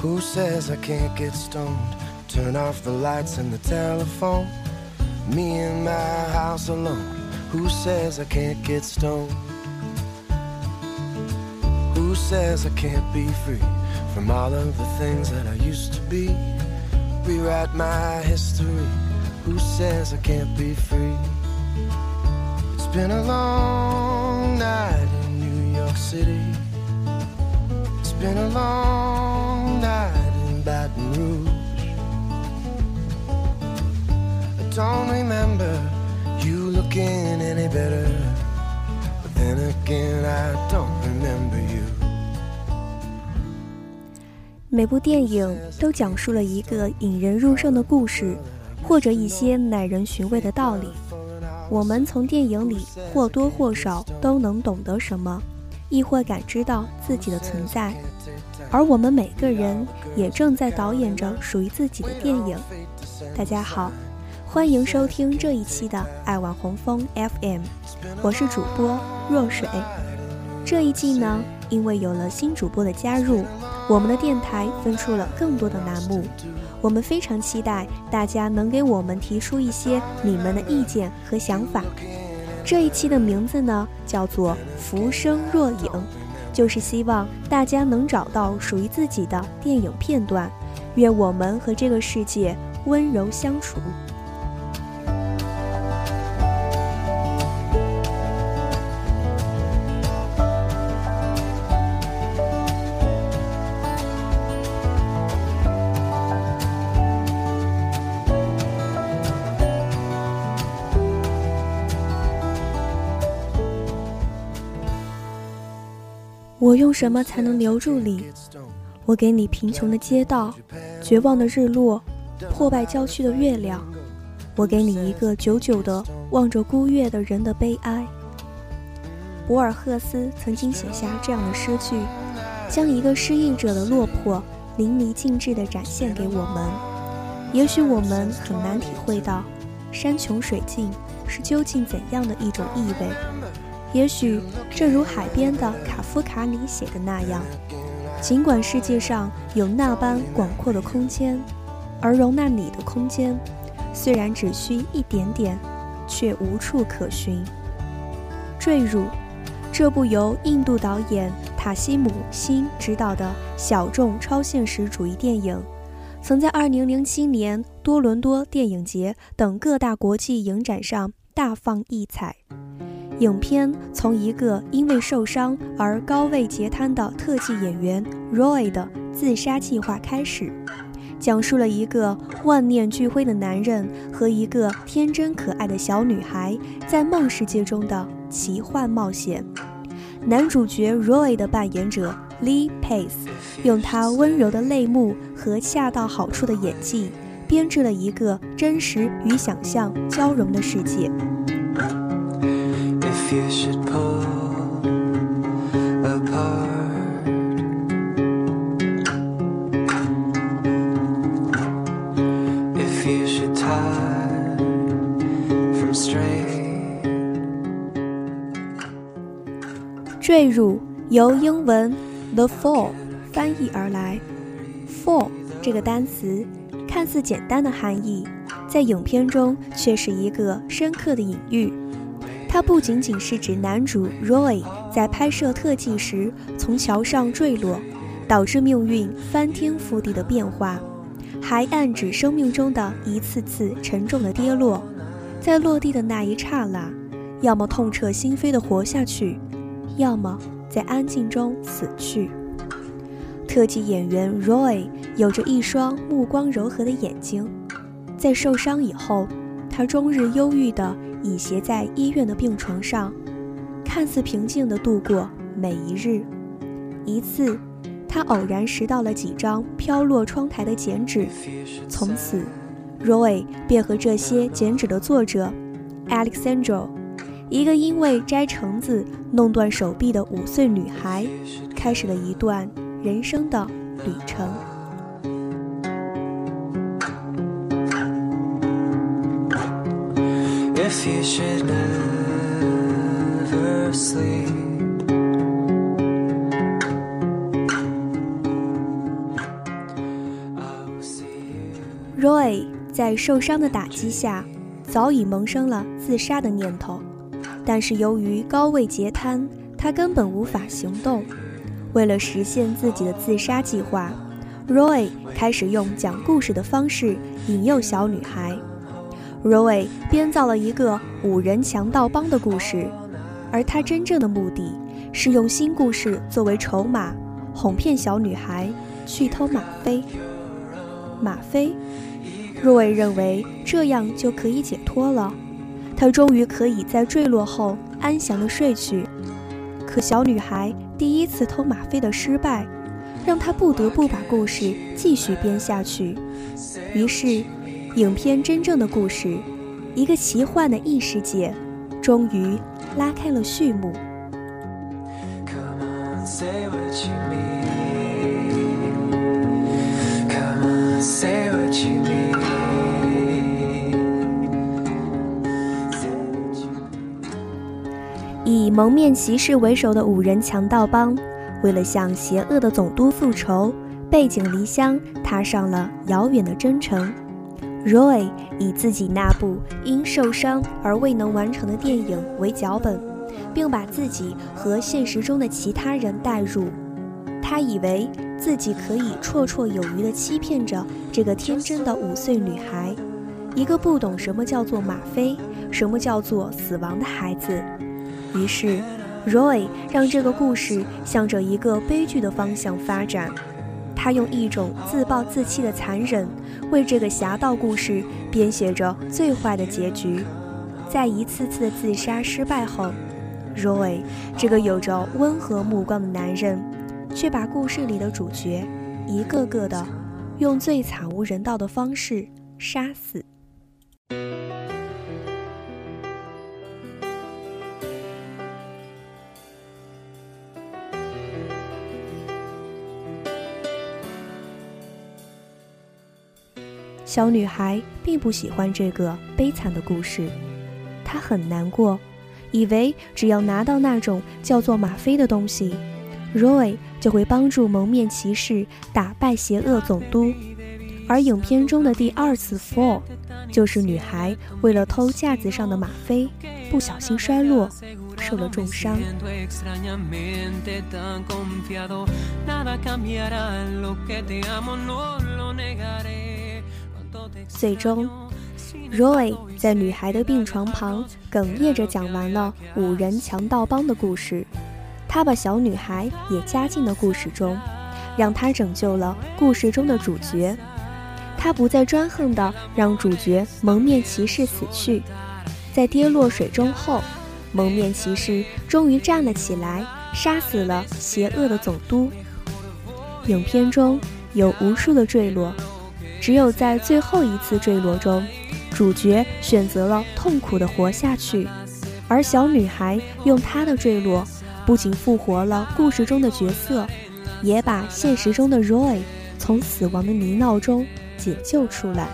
Who says I can't get stoned? Turn off the lights and the telephone. Me in my house alone. Who says I can't get stoned? Who says I can't be free from all of the things that I used to be? Rewrite my history. Who says I can't be free? It's been a long night in New York City. It's been a long 每部电影都讲述了一个引人入胜的故事，或者一些耐人寻味的道理。我们从电影里或多或少都能懂得什么，亦或感知到自己的存在。而我们每个人也正在导演着属于自己的电影。大家好，欢迎收听这一期的爱晚红枫 FM，我是主播若水。这一季呢，因为有了新主播的加入，我们的电台分出了更多的栏目。我们非常期待大家能给我们提出一些你们的意见和想法。这一期的名字呢，叫做“浮生若影”，就是希望大家能找到属于自己的电影片段。愿我们和这个世界温柔相处。我用什么才能留住你？我给你贫穷的街道，绝望的日落，破败郊区的月亮。我给你一个久久的望着孤月的人的悲哀。博尔赫斯曾经写下这样的诗句，将一个失意者的落魄淋漓尽致地展现给我们。也许我们很难体会到山穷水尽是究竟怎样的一种意味。也许正如海边的卡夫卡里写的那样，尽管世界上有那般广阔的空间，而容纳你的空间，虽然只需一点点，却无处可寻。坠入这部由印度导演塔西姆辛执导的小众超现实主义电影，曾在2007年多伦多电影节等各大国际影展上大放异彩。影片从一个因为受伤而高位截瘫的特技演员 Roy 的自杀计划开始，讲述了一个万念俱灰的男人和一个天真可爱的小女孩在梦世界中的奇幻冒险。男主角 Roy 的扮演者 Lee Pace 用他温柔的泪目和恰到好处的演技，编织了一个真实与想象交融的世界。If you should pull apart. If you should tie from straight. 坠入由英文 the fall 翻译而来，fall 这个单词看似简单的含义，在影片中却是一个深刻的隐喻。它不仅仅是指男主 Roy 在拍摄特技时从桥上坠落，导致命运翻天覆地的变化，还暗指生命中的一次次沉重的跌落，在落地的那一刹那，要么痛彻心扉的活下去，要么在安静中死去。特技演员 Roy 有着一双目光柔和的眼睛，在受伤以后，他终日忧郁的。倚斜在医院的病床上，看似平静地度过每一日。一次，他偶然拾到了几张飘落窗台的剪纸，从此，Roy 便和这些剪纸的作者 Alexandra，一个因为摘橙子弄断手臂的五岁女孩，开始了一段人生的旅程。if you should never see Roy 在受伤的打击下早已萌生了自杀的念头，但是由于高位截瘫，他根本无法行动。为了实现自己的自杀计划，Roy 开始用讲故事的方式引诱小女孩。Roy 编造了一个五人强盗帮的故事，而他真正的目的是用新故事作为筹码，哄骗小女孩去偷吗啡。吗啡，若伟认为这样就可以解脱了，他终于可以在坠落后安详地睡去。可小女孩第一次偷吗啡的失败，让他不得不把故事继续编下去。于是。影片真正的故事，一个奇幻的异世界，终于拉开了序幕。以蒙面骑士为首的五人强盗帮，为了向邪恶的总督复仇，背井离乡，踏上了遥远的征程。Roy 以自己那部因受伤而未能完成的电影为脚本，并把自己和现实中的其他人带入。他以为自己可以绰绰有余地欺骗着这个天真的五岁女孩，一个不懂什么叫做吗啡、什么叫做死亡的孩子。于是，Roy 让这个故事向着一个悲剧的方向发展。他用一种自暴自弃的残忍，为这个侠盗故事编写着最坏的结局。在一次次的自杀失败后，Roy 这个有着温和目光的男人，却把故事里的主角一个个的用最惨无人道的方式杀死。小女孩并不喜欢这个悲惨的故事，她很难过，以为只要拿到那种叫做吗啡的东西，Roy 就会帮助蒙面骑士打败邪恶总督。而影片中的第二次 fall，就是女孩为了偷架子上的吗啡，不小心摔落，受了重伤。最终，Roy 在女孩的病床旁哽咽着讲完了五人强盗帮的故事。他把小女孩也加进了故事中，让她拯救了故事中的主角。他不再专横地让主角蒙面骑士死去。在跌落水中后，蒙面骑士终于站了起来，杀死了邪恶的总督。影片中有无数的坠落。只有在最后一次坠落中，主角选择了痛苦的活下去，而小女孩用她的坠落，不仅复活了故事中的角色，也把现实中的 Roy 从死亡的泥淖中解救出来。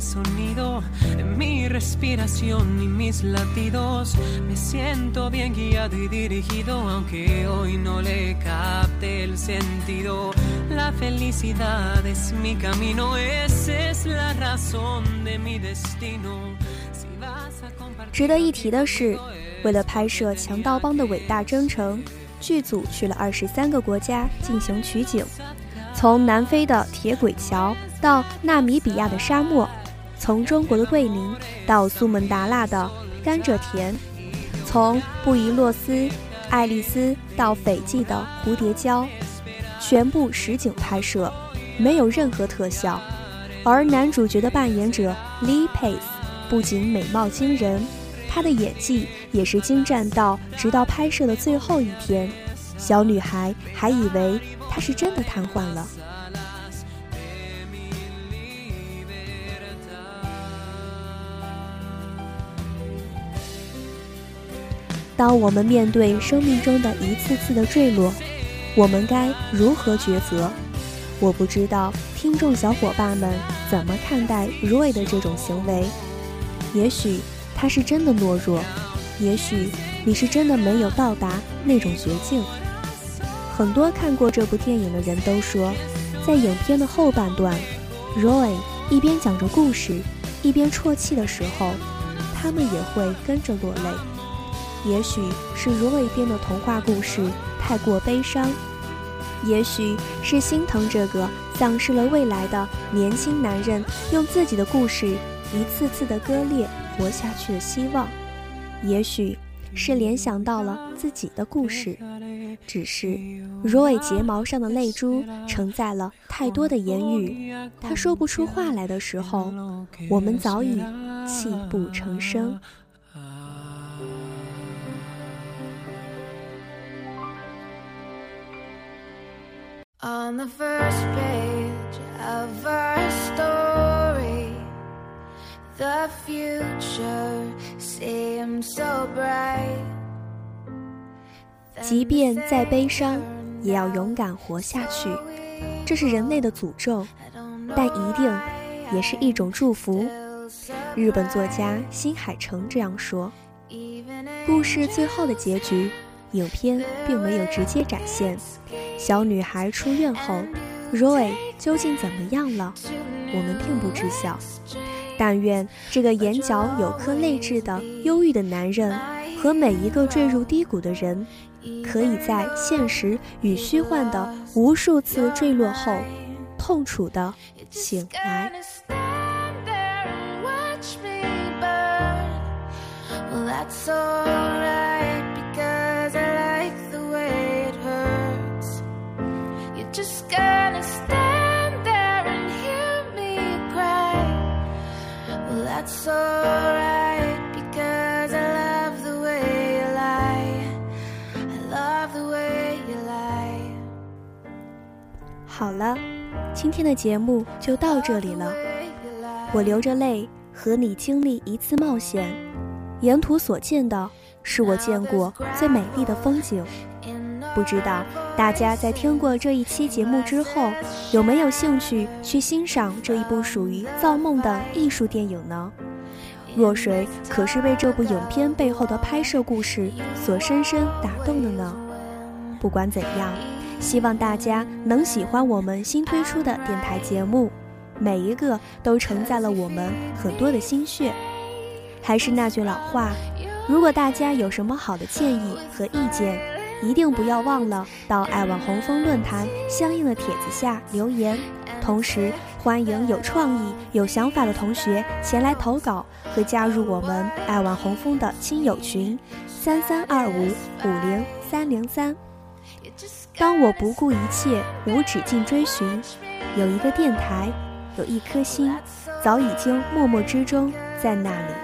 Sonido de mi respiración y mis latidos. Me siento bien guiado y dirigido, aunque hoy no le capte el sentido. La felicidad es mi camino, esa es la razón de mi destino. 值得一提的是，为了拍摄《强盗帮的伟大征程》，剧组去了二十三个国家进行取景，从南非的铁轨桥到纳米比亚的沙漠。从中国的桂林到苏门答腊的甘蔗田，从布宜诺斯艾利斯到斐济的蝴蝶礁，全部实景拍摄，没有任何特效。而男主角的扮演者 Lee Pace 不仅美貌惊人，他的演技也是精湛到，直到拍摄的最后一天，小女孩还以为他是真的瘫痪了。当我们面对生命中的一次次的坠落，我们该如何抉择？我不知道听众小伙伴们怎么看待 Roy 的这种行为。也许他是真的懦弱，也许你是真的没有到达那种绝境。很多看过这部电影的人都说，在影片的后半段，Roy 一边讲着故事，一边啜泣的时候，他们也会跟着落泪。也许是 Roy 编的童话故事太过悲伤，也许是心疼这个丧失了未来的年轻男人，用自己的故事一次次的割裂活下去的希望，也许。是联想到了自己的故事，只是 Roy 睫毛上的泪珠承载了太多的言语，他说不出话来的时候，我们早已泣不成声。On The 即便再悲伤，也要勇敢活下去。这是人类的诅咒，但一定也是一种祝福。日本作家新海诚这样说。故事最后的结局，影片并没有直接展现。小女孩出院后，Roy 究竟怎么样了？我们并不知晓。但愿这个眼角有颗泪痣的忧郁的男人，和每一个坠入低谷的人，可以在现实与虚幻的无数次坠落后，痛楚的醒来。好了，今天的节目就到这里了。我流着泪和你经历一次冒险，沿途所见的是我见过最美丽的风景。不知道大家在听过这一期节目之后，有没有兴趣去欣赏这一部属于造梦的艺术电影呢？若水可是被这部影片背后的拍摄故事所深深打动的呢。不管怎样，希望大家能喜欢我们新推出的电台节目，每一个都承载了我们很多的心血。还是那句老话，如果大家有什么好的建议和意见，一定不要忘了到爱网红枫论坛相应的帖子下留言。同时，欢迎有创意、有想法的同学前来投稿和加入我们爱网红枫的亲友群：三三二五五零三零三。当我不顾一切、无止境追寻，有一个电台，有一颗心，早已经默默之中在那里，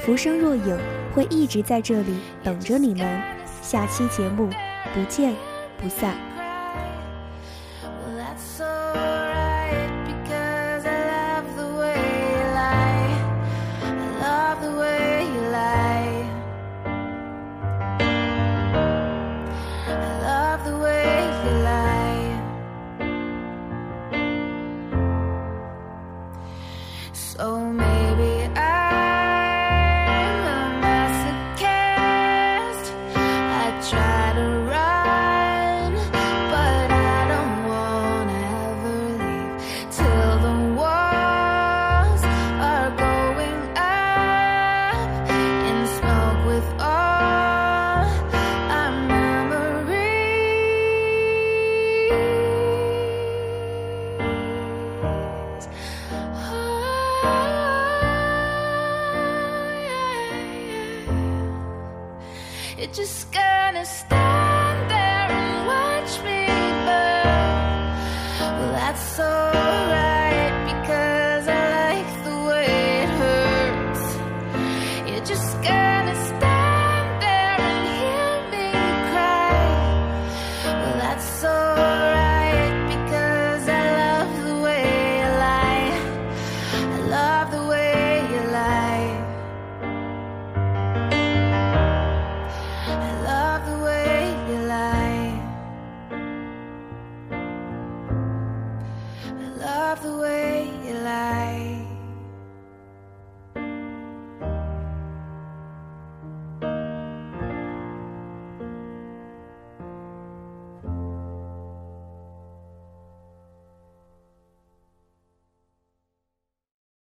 浮生若影，会一直在这里等着你们。下期节目，不见不散。It's just gonna stop